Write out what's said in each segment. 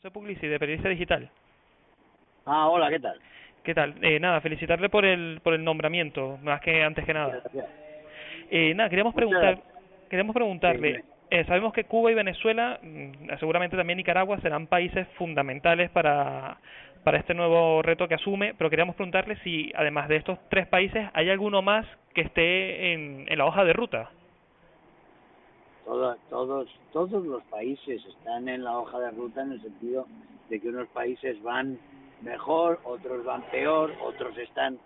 José Puglisi, de Periodista Digital. Ah, hola, ¿qué tal? ¿Qué tal? Eh, nada, felicitarle por el, por el nombramiento, más que antes que nada. Gracias. Eh, nada, queríamos preguntar, queríamos preguntarle, eh, sabemos que Cuba y Venezuela, mm, seguramente también Nicaragua, serán países fundamentales para, para este nuevo reto que asume, pero queríamos preguntarle si, además de estos tres países, hay alguno más que esté en, en la hoja de ruta. Todos, todos, todos los países están en la hoja de ruta en el sentido de que unos países van mejor, otros van peor, otros están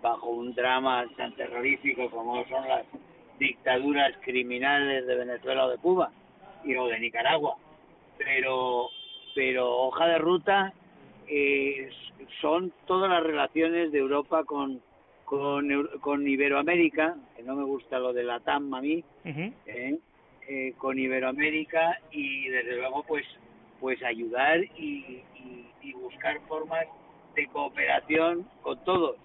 bajo un drama tan terrorífico como son las dictaduras criminales de Venezuela o de Cuba y o de Nicaragua. Pero, pero hoja de ruta eh, son todas las relaciones de Europa con, con, con Iberoamérica, que no me gusta lo de la TAM a mí. ¿eh? Eh, con Iberoamérica y desde luego pues pues ayudar y, y- y buscar formas de cooperación con todos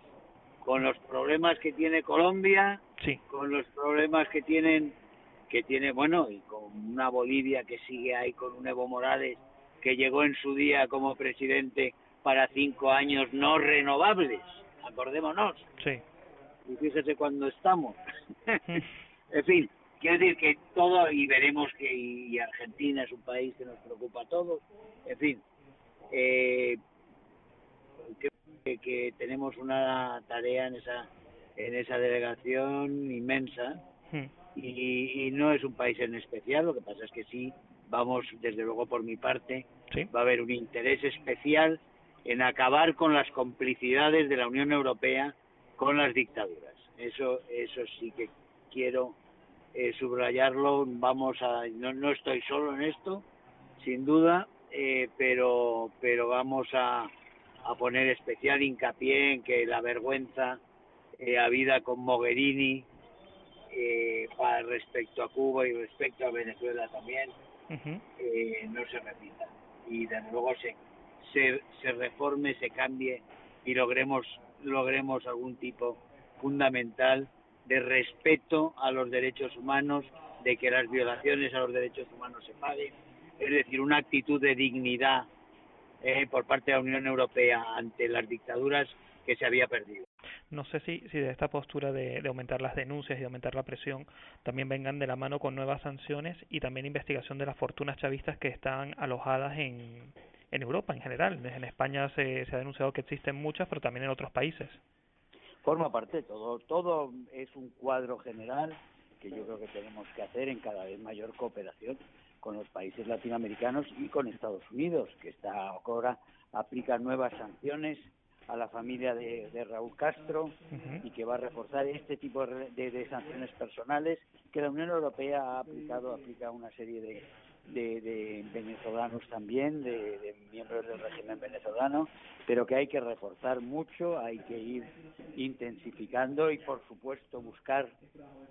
con los problemas que tiene Colombia Sí, con los problemas que tienen que tiene bueno y con una Bolivia que sigue ahí con un Evo Morales que llegó en su día como presidente para cinco años no renovables acordémonos sí. y fíjese cuándo estamos. en fin, quiero decir que todo, y veremos que y, Argentina es un país que nos preocupa a todos, en fin, eh, creo que, que tenemos una tarea en esa en esa delegación inmensa Mm. y, y no es un país en especial, lo que pasa es que sí, vamos, desde luego por mi parte, Sí. va a haber un interés especial en acabar con las complicidades de la Unión Europea con las dictaduras. Eso, eso sí que quiero eh, subrayarlo. Vamos a, no, no estoy solo en esto, sin duda, eh, pero, pero vamos a, a poner especial hincapié en que la vergüenza eh, habida con Mogherini eh, para respecto a Cuba y respecto a Venezuela también eh, no se repita y desde luego se, se, se reforme, se cambie y logremos, logremos algún tipo fundamental de respeto a los derechos humanos, de que las violaciones a los derechos humanos se paguen, es decir, una actitud de dignidad eh, por parte de la Unión Europea ante las dictaduras que se había perdido. No sé si, si de esta postura de, aumentar las denuncias y aumentar la presión también vengan de la mano con nuevas sanciones y también investigación de las fortunas chavistas que están alojadas en, en Europa en general. En España se, se ha denunciado que existen muchas, pero también en otros países. Forma parte todo todo es un cuadro general que yo creo que tenemos que hacer en cada vez mayor cooperación con los países latinoamericanos y con Estados Unidos que está ahora aplica nuevas sanciones a la familia de, de Raúl Castro y que va a reforzar este tipo de, de- de sanciones personales que la Unión Europea ha aplicado aplica una serie de, de, de venezolanos también de, de miembros del régimen venezolano pero que hay que reforzar mucho hay que ir intensificando y por supuesto buscar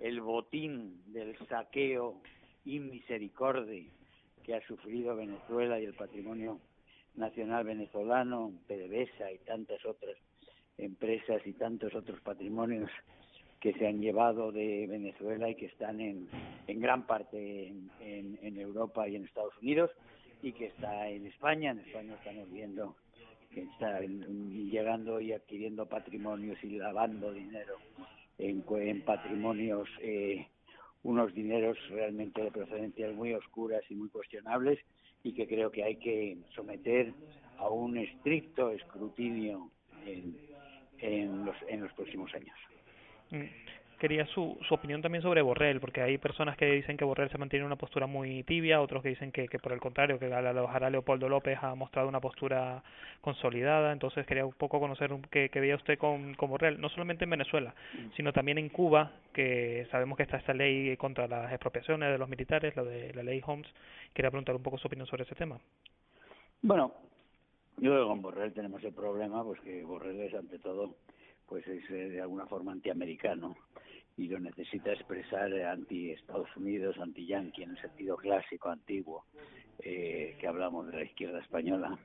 el botín del saqueo inmisericordia que ha sufrido Venezuela y el patrimonio nacional venezolano, PDVSA y tantas otras empresas y tantos otros patrimonios que se han llevado de Venezuela y que están en, gran parte en, en, Europa y en Estados Unidos y que está en España. En España estamos viendo que está llegando y adquiriendo patrimonios y lavando dinero en patrimonios, eh, unos dineros realmente de procedencias muy oscuras y muy cuestionables y que creo que hay que someter a un estricto escrutinio en, en, los, en los próximos años. Mm. Quería su, su opinión también sobre Borrell, porque hay personas que dicen que Borrell se mantiene en una postura muy tibia, otros que dicen que, que por el contrario, que al a Leopoldo López ha mostrado una postura consolidada. Entonces quería un poco conocer qué, qué veía usted con, con Borrell, no solamente en Venezuela, sino también en Cuba, que sabemos que está esta ley contra las expropiaciones de los militares, la de la ley Holmes. Quería preguntar un poco su opinión sobre ese tema. Bueno, Yo creo que con Borrell tenemos el problema, pues que Borrell es ante todo, pues es eh, de alguna forma antiamericano y lo necesita expresar anti Estados Unidos, anti Yankee en el sentido clásico, antiguo, eh, que hablamos de la izquierda española.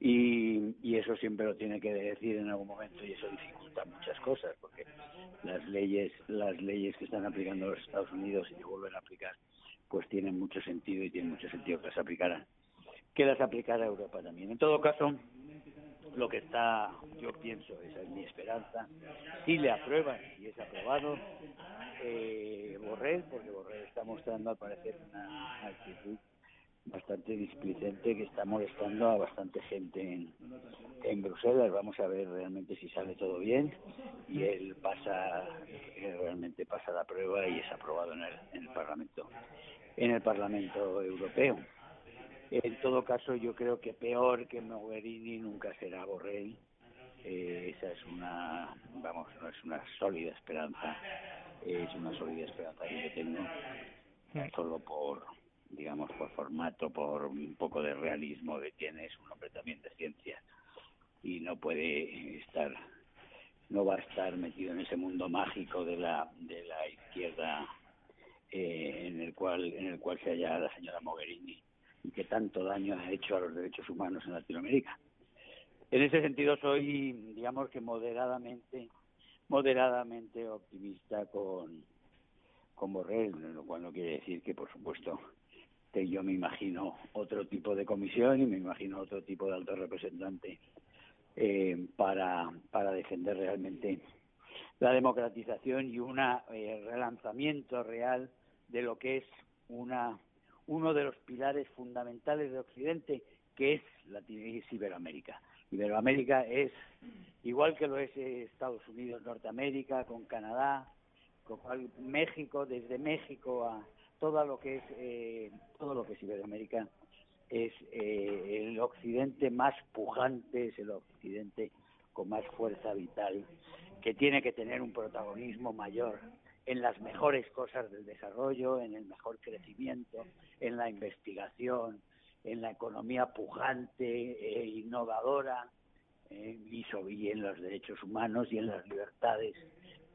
Y, y eso siempre lo tiene que decir en algún momento y eso dificulta muchas cosas porque las leyes las leyes que están aplicando los Estados Unidos y que vuelven a aplicar pues tienen mucho sentido y tienen mucho sentido que las aplicaran que las aplicara Europa también en todo caso lo que está, yo pienso, esa es mi esperanza, si le aprueban y es aprobado eh, Borrell, porque Borrell está mostrando al parecer una actitud bastante displicente que está molestando a bastante gente en, en Bruselas. Vamos a ver realmente si sale todo bien y él pasa, él realmente pasa la prueba y es aprobado en el, en el Parlamento, en el Parlamento Europeo. En todo caso, yo creo que peor que Mogherini nunca será Borrell. Eh, esa es una, vamos, no es una sólida esperanza, es una sólida esperanza que yo tengo, solo por, digamos, por formato, por un poco de realismo que tiene, es un hombre también de ciencia y no puede estar, no va a estar metido en ese mundo mágico de la, de la izquierda eh, en el cual, en el cual se halla la señora Mogherini y que tanto daño ha hecho a los derechos humanos en Latinoamérica. En ese sentido soy, digamos que moderadamente, moderadamente optimista con, con Borrell, lo cual no quiere decir que, por supuesto, que yo me imagino otro tipo de comisión y me imagino otro tipo de alto representante eh, para, para defender realmente la democratización y un eh, relanzamiento real de lo que es una uno de los pilares fundamentales de Occidente, que es, es Iberoamérica. Iberoamérica es, igual que lo es eh, Estados Unidos, Norteamérica, con Canadá, con México, desde México a todo lo que es, eh, todo lo que es Iberoamérica, es eh, el occidente más pujante, es el occidente con más fuerza vital, que tiene que tener un protagonismo mayor en las mejores cosas del desarrollo, en el mejor crecimiento, en la investigación, en la economía pujante e innovadora, eh, y, y en los derechos humanos y en las libertades,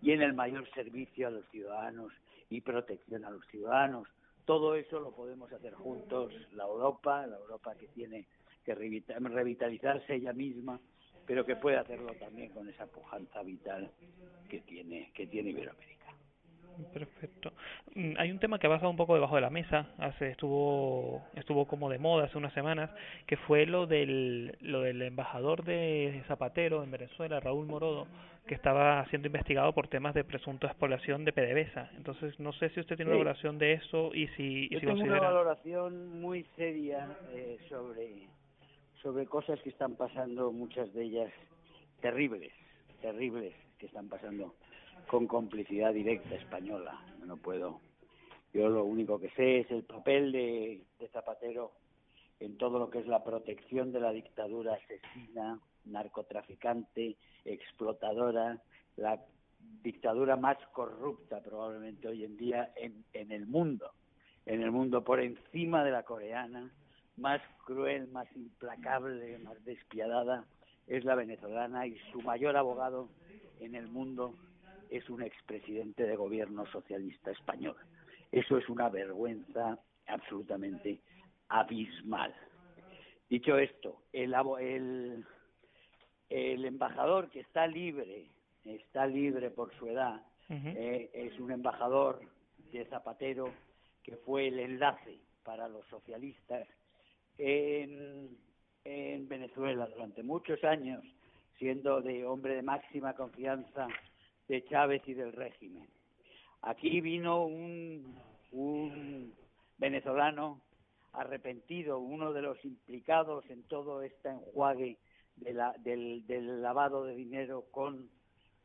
y en el mayor servicio a los ciudadanos y protección a los ciudadanos. Todo eso lo podemos hacer juntos, la Europa, la Europa que tiene que revitalizarse ella misma, pero que puede hacerlo también con esa pujanza vital que tiene, que tiene Iberoamérica. Perfecto. Mm, hay un tema que ha pasado un poco debajo de la mesa, hace estuvo estuvo como de moda hace unas semanas, que fue lo del lo del embajador de Zapatero en Venezuela, Raúl Morodo, que estaba siendo investigado por temas de presunto exploración de PDVSA. Entonces, no sé si usted tiene una valoración de eso y si, Yo si tengo considera... una valoración muy seria eh, sobre sobre cosas que están pasando, muchas de ellas terribles, terribles que están pasando con complicidad directa española. No puedo. Yo lo único que sé es el papel de, Zapatero en todo lo que es la protección de la dictadura asesina, narcotraficante, explotadora, la dictadura más corrupta probablemente hoy en día en, en el mundo, en el mundo por encima de la coreana, más cruel, más implacable, más despiadada, es la venezolana y su mayor abogado en el mundo es un expresidente de gobierno socialista español. Eso es una vergüenza absolutamente abismal. Dicho esto, el, el, el embajador que está libre, está libre por su edad, eh, es un embajador de Zapatero que fue el enlace para los socialistas en, en Venezuela durante muchos años, siendo de hombre de máxima confianza de Chávez y del régimen. Aquí vino un, un venezolano arrepentido, uno de los implicados en todo este enjuague de la, del, del lavado de dinero con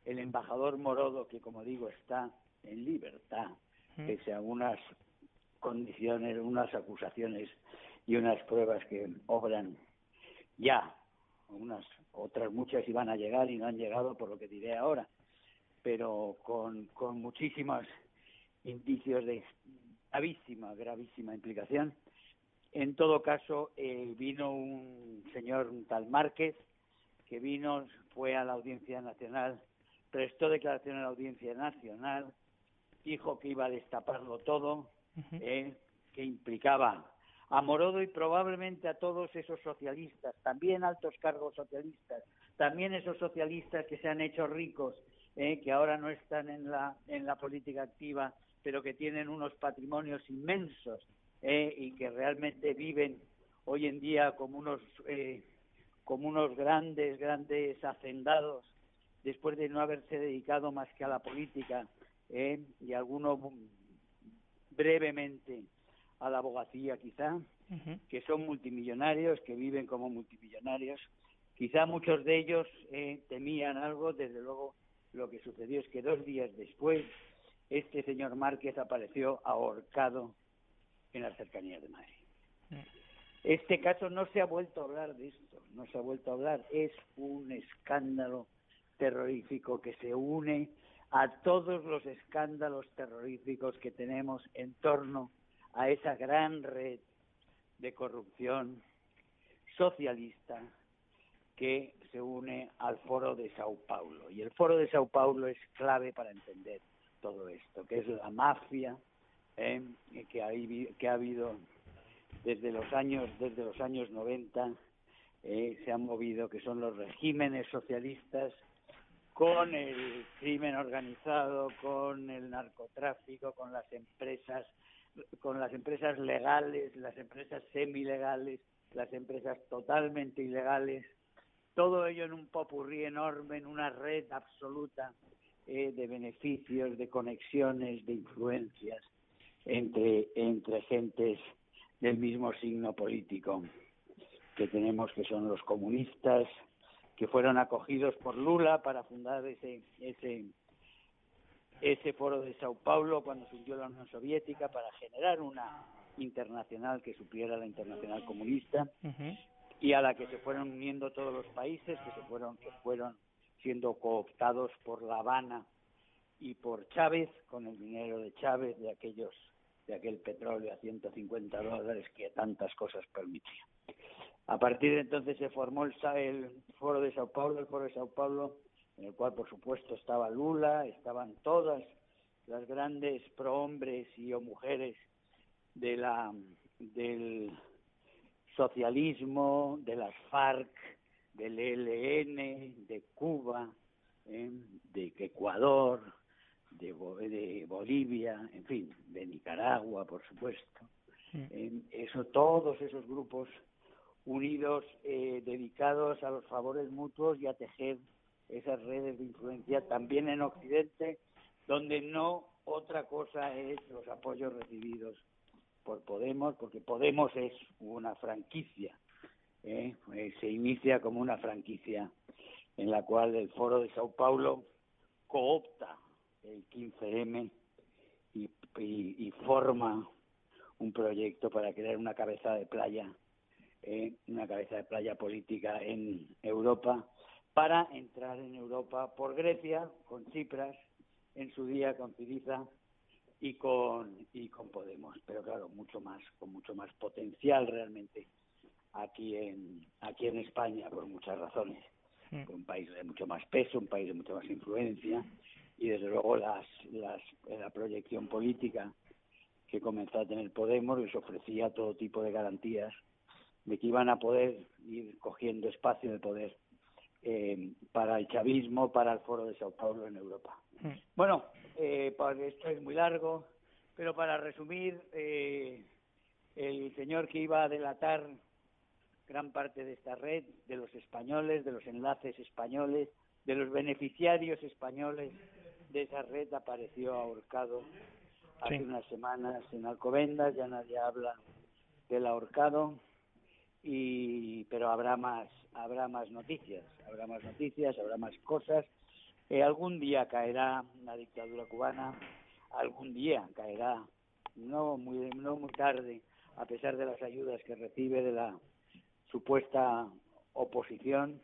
el embajador Morodo, que como digo está en libertad, pese a unas condiciones, unas acusaciones y unas pruebas que obran ya, unas otras muchas iban a llegar y no han llegado por lo que diré ahora, pero con, con muchísimos indicios de gravísima, gravísima implicación. En todo caso, eh, vino un señor un tal Márquez que vino, fue a la Audiencia Nacional, prestó declaración a la Audiencia Nacional, dijo que iba a destaparlo todo, eh, que implicaba a Morodo y probablemente a todos esos socialistas, también altos cargos socialistas, también esos socialistas que se han hecho ricos, eh, que ahora no están en la, en la política activa, pero que tienen unos patrimonios inmensos eh, y que realmente viven hoy en día como unos, eh, como unos grandes, grandes hacendados, después de no haberse dedicado más que a la política y algunos brevemente a la abogacía quizá, que son multimillonarios, que viven como multimillonarios. Quizá muchos de ellos eh, temían algo, desde luego lo que sucedió es que dos días después este señor Márquez apareció ahorcado en las cercanías de Madrid. Mm. Este caso no se ha vuelto a hablar de esto, no se ha vuelto a hablar, es un escándalo terrorífico que se une a todos los escándalos terroríficos que tenemos en torno a esa gran red de corrupción socialista que se une al Foro de Sao Paulo. Y el Foro de Sao Paulo es clave para entender todo esto, que es la mafia eh, que, ha habido desde los años desde los años 90 eh, se han movido, que son los regímenes socialistas con el crimen organizado, con el narcotráfico, con las empresas con las empresas legales, las empresas semilegales, las empresas totalmente ilegales, todo ello en un popurrí enorme, en una red absoluta eh, de beneficios, de conexiones, de influencias entre, entre gentes del mismo signo político que tenemos, que son los comunistas, que fueron acogidos por Lula para fundar ese, ese ese foro de Sao Paulo cuando surgió la Unión Soviética para generar una internacional que supiera la internacional comunista y a la que se fueron uniendo todos los países que se fueron que fueron siendo cooptados por La Habana y por Chávez con el dinero de Chávez de aquellos de aquel petróleo a 150 dólares que tantas cosas permitía. A partir de entonces se formó el, el foro de Sao Paulo, el foro de Sao Paulo en el cual por supuesto estaba Lula, estaban todas las grandes prohombres y o mujeres de la del socialismo, de las FARC, del ELN, de Cuba, ¿eh? de Ecuador, de, de, Bolivia, en fin, de Nicaragua, por supuesto. ¿eh? eso, todos esos grupos unidos, eh, dedicados a los favores mutuos y a tejer esas redes de influencia también en Occidente, donde no otra cosa es los apoyos recibidos por Podemos, porque Podemos es una franquicia, ¿eh? Eh, se inicia como una franquicia en la cual el Foro de Sao Paulo coopta el 15M y, forma un proyecto para crear una cabeza de playa, ¿eh? una cabeza de playa política en Europa para entrar en Europa por Grecia, con Cipras, en su día con Ciriza y con y con Podemos, pero claro, mucho más con mucho más potencial realmente aquí en aquí en España por muchas razones. Mm. Un país de mucho más peso, un país de mucha más influencia y desde luego las, las la proyección política que comenzó a tener Podemos les ofrecía todo tipo de garantías de que iban a poder ir cogiendo espacio de poder eh, para el chavismo, para el foro de Sao Paulo en Europa. Mm. Bueno, eh, esto es muy largo, pero para resumir, eh, el señor que iba a delatar gran parte de esta red, de los españoles, de los enlaces españoles, de los beneficiarios españoles de esa red, apareció ahorcado hace unas semanas en Alcobendas, ya nadie habla del ahorcado y pero habrá más habrá más noticias habrá más noticias habrá más cosas eh, algún día caerá la dictadura cubana algún día caerá no muy tarde a pesar de las ayudas que recibe de la supuesta oposición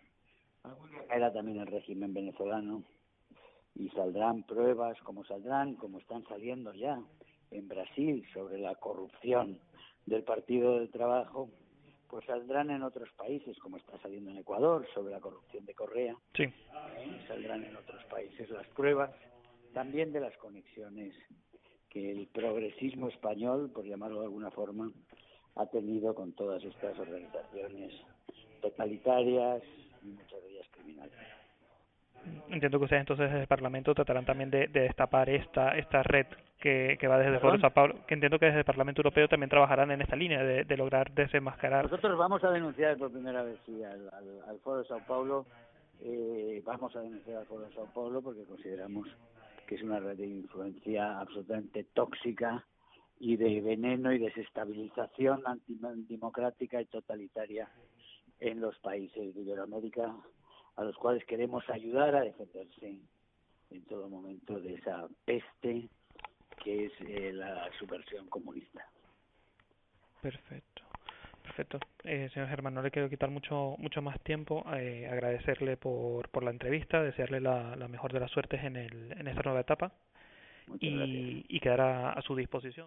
caerá también el régimen venezolano y saldrán pruebas como saldrán como están saliendo ya en Brasil sobre la corrupción del Partido del Trabajo pues saldrán en otros países, como está saliendo en Ecuador sobre la corrupción de Correa. Sí. ¿eh? Saldrán en otros países las pruebas también de las conexiones que el progresismo español, por llamarlo de alguna forma, ha tenido con todas estas organizaciones totalitarias y muchas de ellas criminales. Entiendo que ustedes entonces desde el Parlamento tratarán también de, destapar esta esta red que, que va desde el Foro de Sao Paulo, que entiendo que desde el Parlamento Europeo también trabajarán en esta línea de, de lograr desenmascarar. Nosotros vamos a denunciar por primera vez sí, al, al, Foro de Sao Paulo, eh, vamos a denunciar al Foro de Sao Paulo porque consideramos que es una red de influencia absolutamente tóxica y de veneno y desestabilización antidemocrática y totalitaria en los países de Iberoamérica a los cuales queremos ayudar a defenderse en todo momento de esa peste que es eh, la subversión comunista. Perfecto. Perfecto. Eh, señor Germán, no le quiero quitar mucho mucho más tiempo. Eh, agradecerle por, por la entrevista, desearle la, la mejor de las suertes en, el, en esta nueva etapa y, y quedar a su disposición.